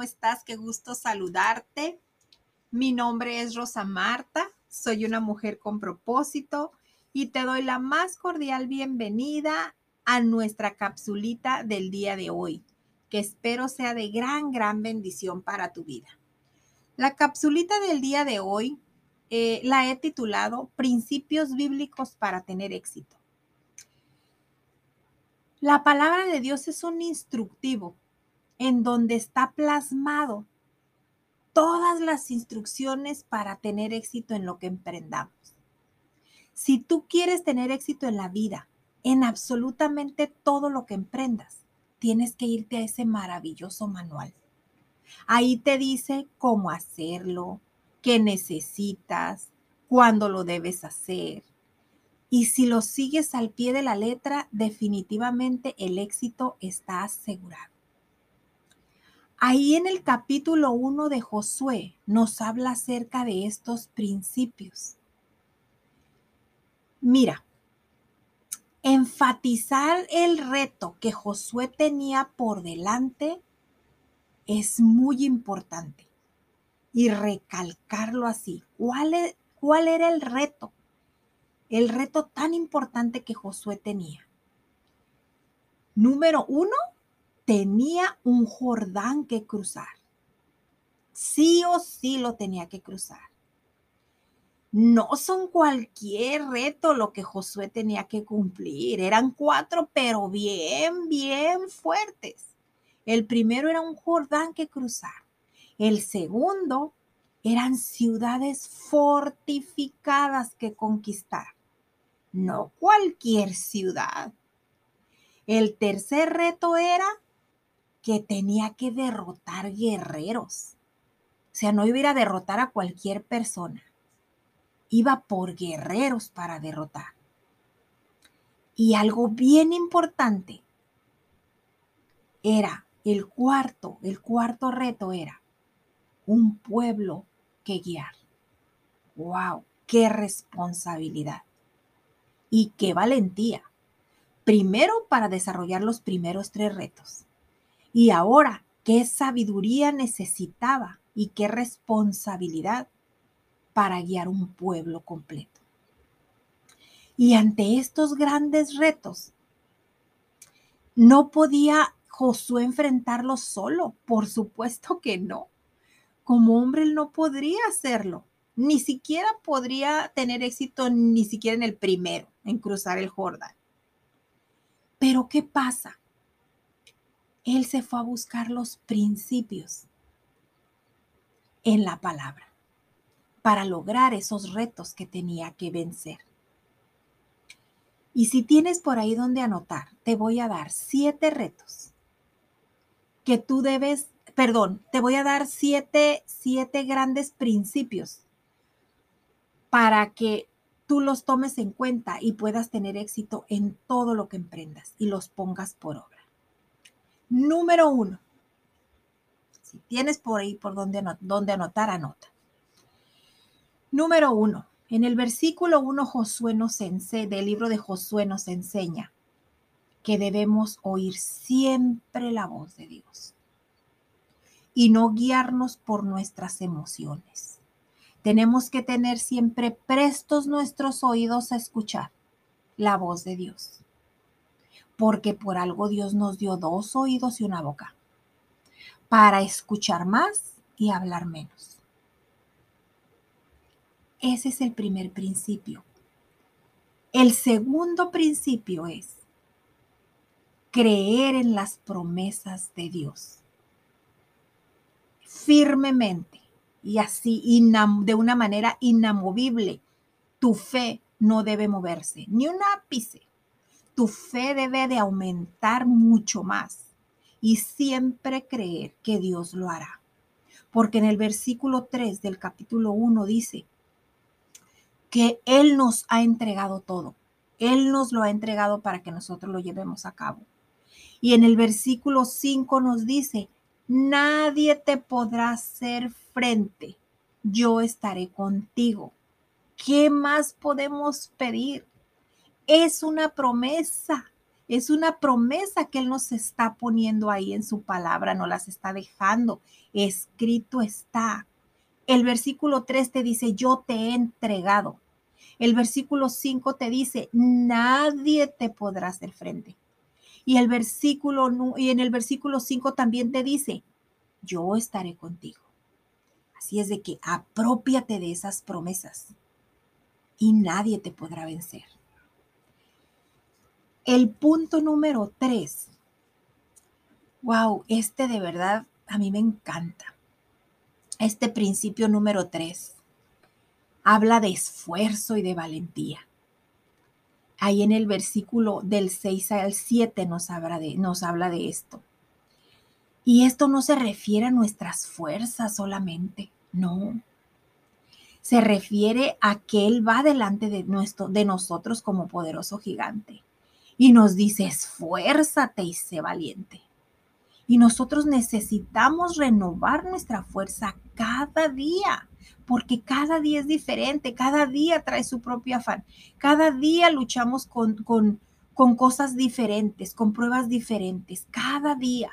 muy buenos días, ¿cómo estás? Qué gusto saludarte. Mi nombre es Rosa Marta, soy una mujer con propósito y te doy la más cordial bienvenida a nuestra capsulita del día de hoy, que espero sea de gran, gran bendición para tu vida. La capsulita del día de hoy eh, la he titulado Principios bíblicos para tener éxito. La palabra de Dios es un instructivo en donde está plasmado todas las instrucciones para tener éxito en lo que emprendamos. Si tú quieres tener éxito en la vida, en absolutamente todo lo que emprendas, tienes que irte a ese maravilloso manual. Ahí te dice cómo hacerlo, qué necesitas, cuándo lo debes hacer, y si lo sigues al pie de la letra, definitivamente el éxito está asegurado. Ahí en el capítulo 1 de Josué nos habla acerca de estos principios. Mira, enfatizar el reto que Josué tenía por delante es muy importante y recalcarlo así. ¿Cuál, es, cuál era el reto? el reto tan importante que Josué tenía. Número uno, tenía un Jordán que cruzar. Sí o sí lo tenía que cruzar. No son cualquier reto lo que Josué tenía que cumplir. Eran cuatro, pero bien, bien fuertes. El primero era un Jordán que cruzar. El segundo eran ciudades fortificadas que conquistar no cualquier ciudad. El tercer reto era que tenía que derrotar guerreros. O sea, no iba a derrotar a cualquier persona. Iba por guerreros para derrotar. Y algo bien importante era el cuarto, el cuarto reto era un pueblo que guiar. ¡Wow! ¡Qué responsabilidad! y qué valentía. Primero para desarrollar los primeros tres retos. Y ahora, qué sabiduría necesitaba y qué responsabilidad para guiar un pueblo completo. Y ante estos grandes retos, no podía Josué enfrentarlos solo, por supuesto que no. Como hombre él no podría hacerlo ni siquiera podría tener éxito ni siquiera en el primero, en cruzar el Jordán. Pero ¿qué pasa? Él se fue a buscar los principios en la palabra para lograr esos retos que tenía que vencer. Y si tienes por ahí donde anotar, te voy a dar siete retos que tú debes, perdón, te voy a dar siete, siete grandes principios para que tú los tomes en cuenta y puedas tener éxito en todo lo que emprendas y los pongas por obra. Número uno, si tienes por ahí por donde, anotar, anota. Número uno, en el versículo 1 Josué nos enseña, del libro de Josué nos enseña que debemos oír siempre la voz de Dios y no guiarnos por nuestras emociones. Tenemos que tener siempre prestos nuestros oídos a escuchar la voz de Dios. Porque por algo Dios nos dio dos oídos y una boca. Para escuchar más y hablar menos. Ese es el primer principio. El segundo principio es creer en las promesas de Dios firmemente y así de una manera inamovible. Tu fe no debe moverse, ni un ápice. Tu fe debe de aumentar mucho más y siempre creer que Dios lo hará. Porque en el versículo 3 del capítulo 1 dice que Él nos ha entregado todo. Él nos lo ha entregado para que nosotros lo llevemos a cabo. Y en el versículo 5 nos dice, nadie te podrá hacer frente, yo estaré contigo. ¿Qué más podemos pedir? Es una promesa Es una promesa que Él nos está poniendo ahí en su palabra, no las está dejando. Escrito está. El versículo 3 te dice, yo te he entregado. El versículo 5 te dice, nadie te podrá hacer frente. Y, el versículo, y en el versículo 5 también te dice, yo estaré contigo. Así es de que apropiate de esas promesas y nadie te podrá vencer. El punto número 3. Wow, este de verdad a mí me encanta. Este principio número 3 habla de esfuerzo y de valentía. Ahí en el versículo del 6 al 7 nos habla de, nos habla de esto. Y esto no se refiere a nuestras fuerzas solamente, no. Se refiere a que Él va delante de, nuestro, de nosotros como poderoso gigante y nos dice, esfuérzate y sé valiente. Y nosotros necesitamos renovar nuestra fuerza cada día, porque cada día es diferente, cada día trae su propio afán, cada día luchamos con, con, con cosas diferentes, con pruebas diferentes, cada día.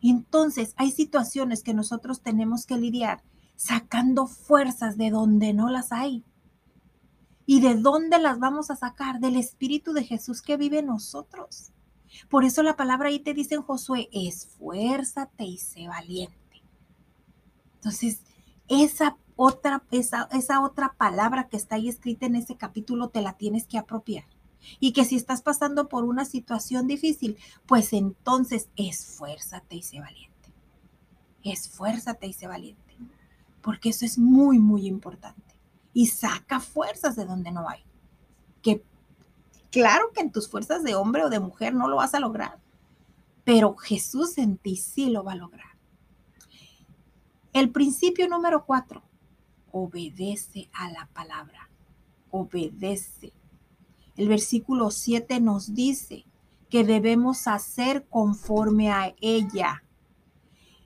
Entonces hay situaciones que nosotros tenemos que lidiar sacando fuerzas de donde no las hay. ¿Y de dónde las vamos a sacar? Del Espíritu de Jesús que vive en nosotros. Por eso la palabra ahí te dice en Josué, esfuérzate y sé valiente. Entonces, esa otra, esa, esa otra palabra que está ahí escrita en ese capítulo te la tienes que apropiar. Y que si estás pasando por una situación difícil, pues entonces esfuérzate y sé valiente. Esfuérzate y sé valiente. Porque eso es muy, muy importante. Y saca fuerzas de donde no hay. Que claro que en tus fuerzas de hombre o de mujer no lo vas a lograr. Pero Jesús en ti sí lo va a lograr. El principio número cuatro, obedece a la palabra. Obedece. El versículo 7 nos dice que debemos hacer conforme a ella.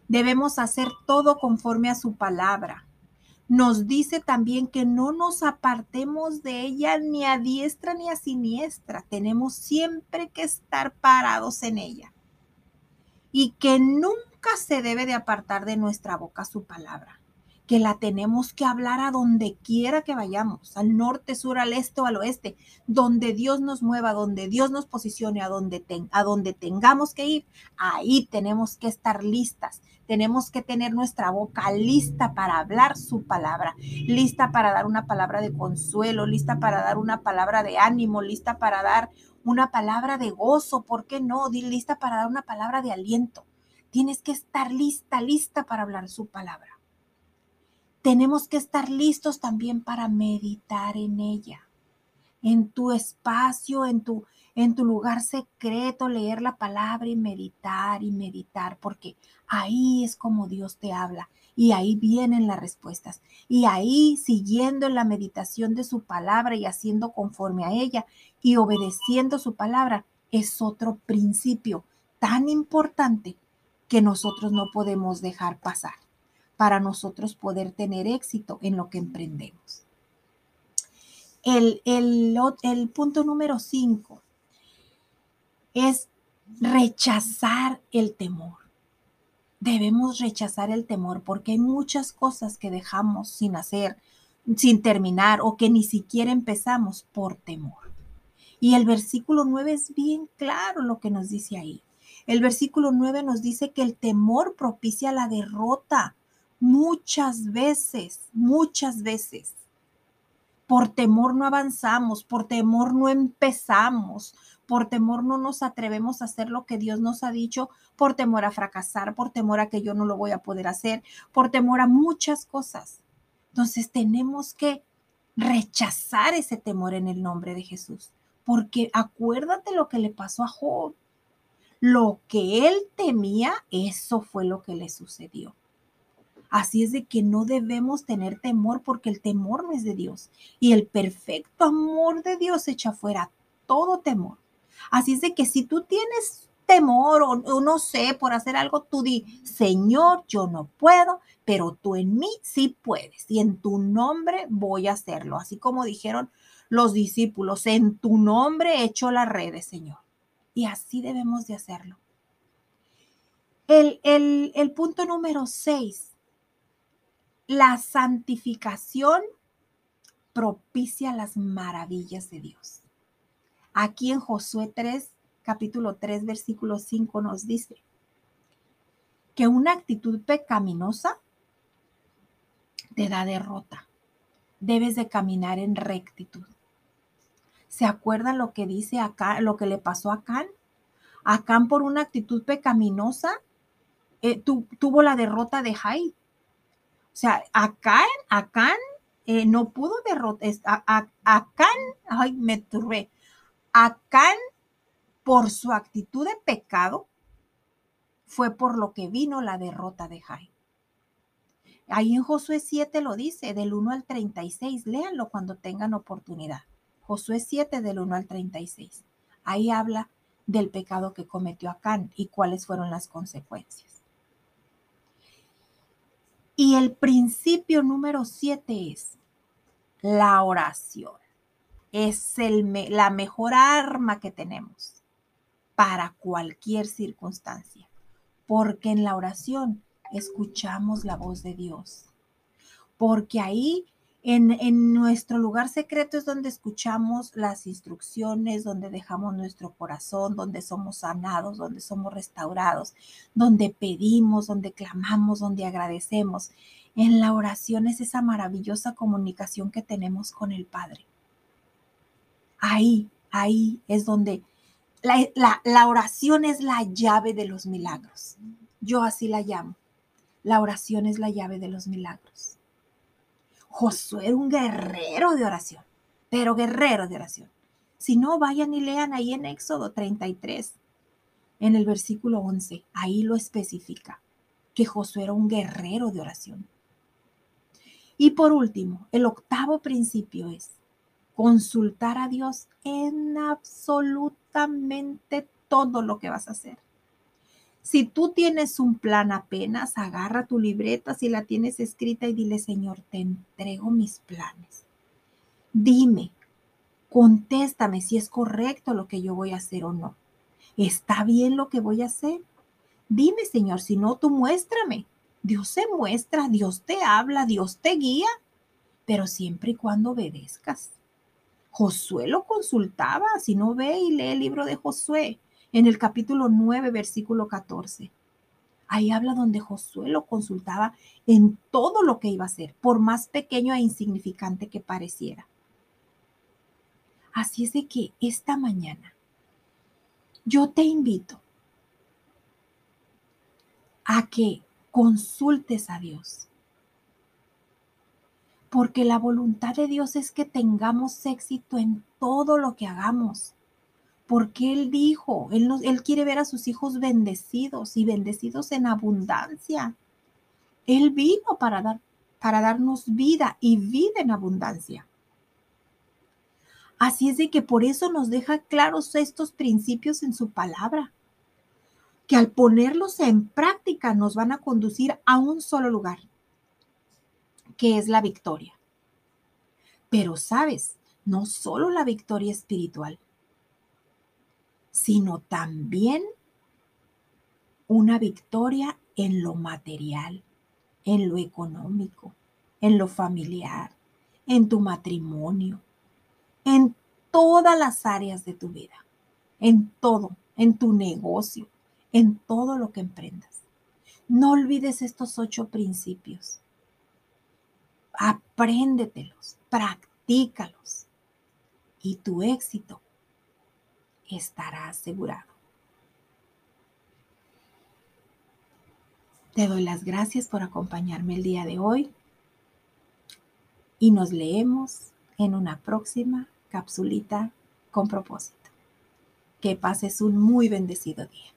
Debemos hacer todo conforme a su palabra. Nos dice también que no nos apartemos de ella ni a diestra ni a siniestra. Tenemos siempre que estar parados en ella. Y que nunca se debe de apartar de nuestra boca su palabra que la tenemos que hablar a donde quiera que vayamos, al norte, sur, al este o al oeste, donde Dios nos mueva, donde Dios nos posicione, a donde, a donde tengamos que ir, ahí tenemos que estar listas. Tenemos que tener nuestra boca lista para hablar su palabra, lista para dar una palabra de consuelo, lista para dar una palabra de ánimo, lista para dar una palabra de gozo, ¿por qué no? Lista para dar una palabra de aliento. Tienes que estar lista, lista para hablar su palabra tenemos que estar listos también para meditar en ella, en tu espacio, en tu, en tu lugar secreto, leer la palabra y meditar y meditar, porque ahí es como Dios te habla y ahí vienen las respuestas. Y ahí, siguiendo en la meditación de su palabra y haciendo conforme a ella y obedeciendo su palabra, es otro principio tan importante que nosotros no podemos dejar pasar para nosotros poder tener éxito en lo que emprendemos. El, el, punto número cinco es rechazar el temor. Debemos rechazar el temor porque hay muchas cosas que dejamos sin hacer, sin terminar o que ni siquiera empezamos por temor. Y el versículo 9 es bien claro lo que nos dice ahí. El versículo 9 nos dice que el temor propicia la derrota muchas veces, muchas veces. Por temor no avanzamos, por temor no empezamos, por temor no nos atrevemos a hacer lo que Dios nos ha dicho, por temor a fracasar, por temor a que yo no lo voy a poder hacer, por temor a muchas cosas. Entonces tenemos que rechazar ese temor en el nombre de Jesús, porque acuérdate lo que le pasó a Job. Lo que él temía, eso fue lo que le sucedió. Así es de que no debemos tener temor porque el temor no es de Dios. Y el perfecto amor de Dios echa fuera todo temor. Así es de que si tú tienes temor o, no sé por hacer algo, tú di, Señor, yo no puedo, pero tú en mí sí puedes. Y en tu nombre voy a hacerlo. Así como dijeron los discípulos, en tu nombre echo las redes, Señor. Y así debemos de hacerlo. El, el punto número seis, la santificación propicia las maravillas de Dios. Aquí en Josué 3, capítulo 3, versículo 5 nos dice que una actitud pecaminosa te da derrota. Debes de caminar en rectitud. ¿Se acuerdan lo que dice acá, lo que le pasó a Can? Acán por una actitud pecaminosa eh, tuvo la derrota de Jai. O sea, Acán, Acán eh, no pudo derrotar, Acán, ay, me turbé. Acán, por su actitud de pecado, fue por lo que vino la derrota de Jai. Ahí en Josué 7 lo dice, del 1 al 36. Léanlo cuando tengan oportunidad. Josué 7 del 1 al 36. Ahí habla del pecado que cometió Acán y cuáles fueron las consecuencias. Y el principio número 7 es la oración. Es la mejor arma que tenemos para cualquier circunstancia, porque en la oración escuchamos la voz de Dios, porque ahí en, nuestro lugar secreto es donde escuchamos las instrucciones, donde dejamos nuestro corazón, donde somos sanados, donde somos restaurados, donde pedimos, donde clamamos, donde agradecemos. En la oración es esa maravillosa comunicación que tenemos con el Padre. Ahí, ahí es donde la, oración es la llave de los milagros. Yo así la llamo. La oración es la llave de los milagros. Josué era un guerrero de oración, pero guerrero de oración. Si no, vayan y lean ahí en Éxodo 33, en el versículo 11, ahí lo especifica, que Josué era un guerrero de oración. Y por último, el octavo principio es consultar a Dios en absolutamente todo lo que vas a hacer. Si tú tienes un plan apenas, agarra tu libreta si la tienes escrita y dile, Señor, te entrego mis planes. Dime, contéstame si es correcto lo que yo voy a hacer o no. ¿Está bien lo que voy a hacer? Dime, Señor, si no, tú muéstrame. Dios se muestra, Dios te habla, Dios te guía, pero siempre y cuando obedezcas. Josué lo consultaba, si no ve y lee el libro de Josué, en el capítulo 9, versículo 14. Ahí habla donde Josué lo consultaba en todo lo que iba a hacer, por más pequeño e insignificante que pareciera. Así es de que esta mañana yo te invito a que consultes a Dios. Porque la voluntad de Dios es que tengamos éxito en todo lo que hagamos porque Él dijo, él, quiere ver a sus hijos bendecidos y bendecidos en abundancia. Él vino para, dar, para darnos vida y vida en abundancia. Así es de que por eso nos deja claros estos principios en su palabra, que al ponerlos en práctica nos van a conducir a un solo lugar, que es la victoria. Pero sabes, no solo la victoria espiritual, sino también una victoria en lo material, en lo económico, en lo familiar, en tu matrimonio, en todas las áreas de tu vida, en todo, en tu negocio, en todo lo que emprendas. No olvides estos ocho principios. Apréndetelos, practícalos y tu éxito estará asegurado. Te doy las gracias por acompañarme el día de hoy y nos leemos en una próxima capsulita con propósito. Que pases un muy bendecido día.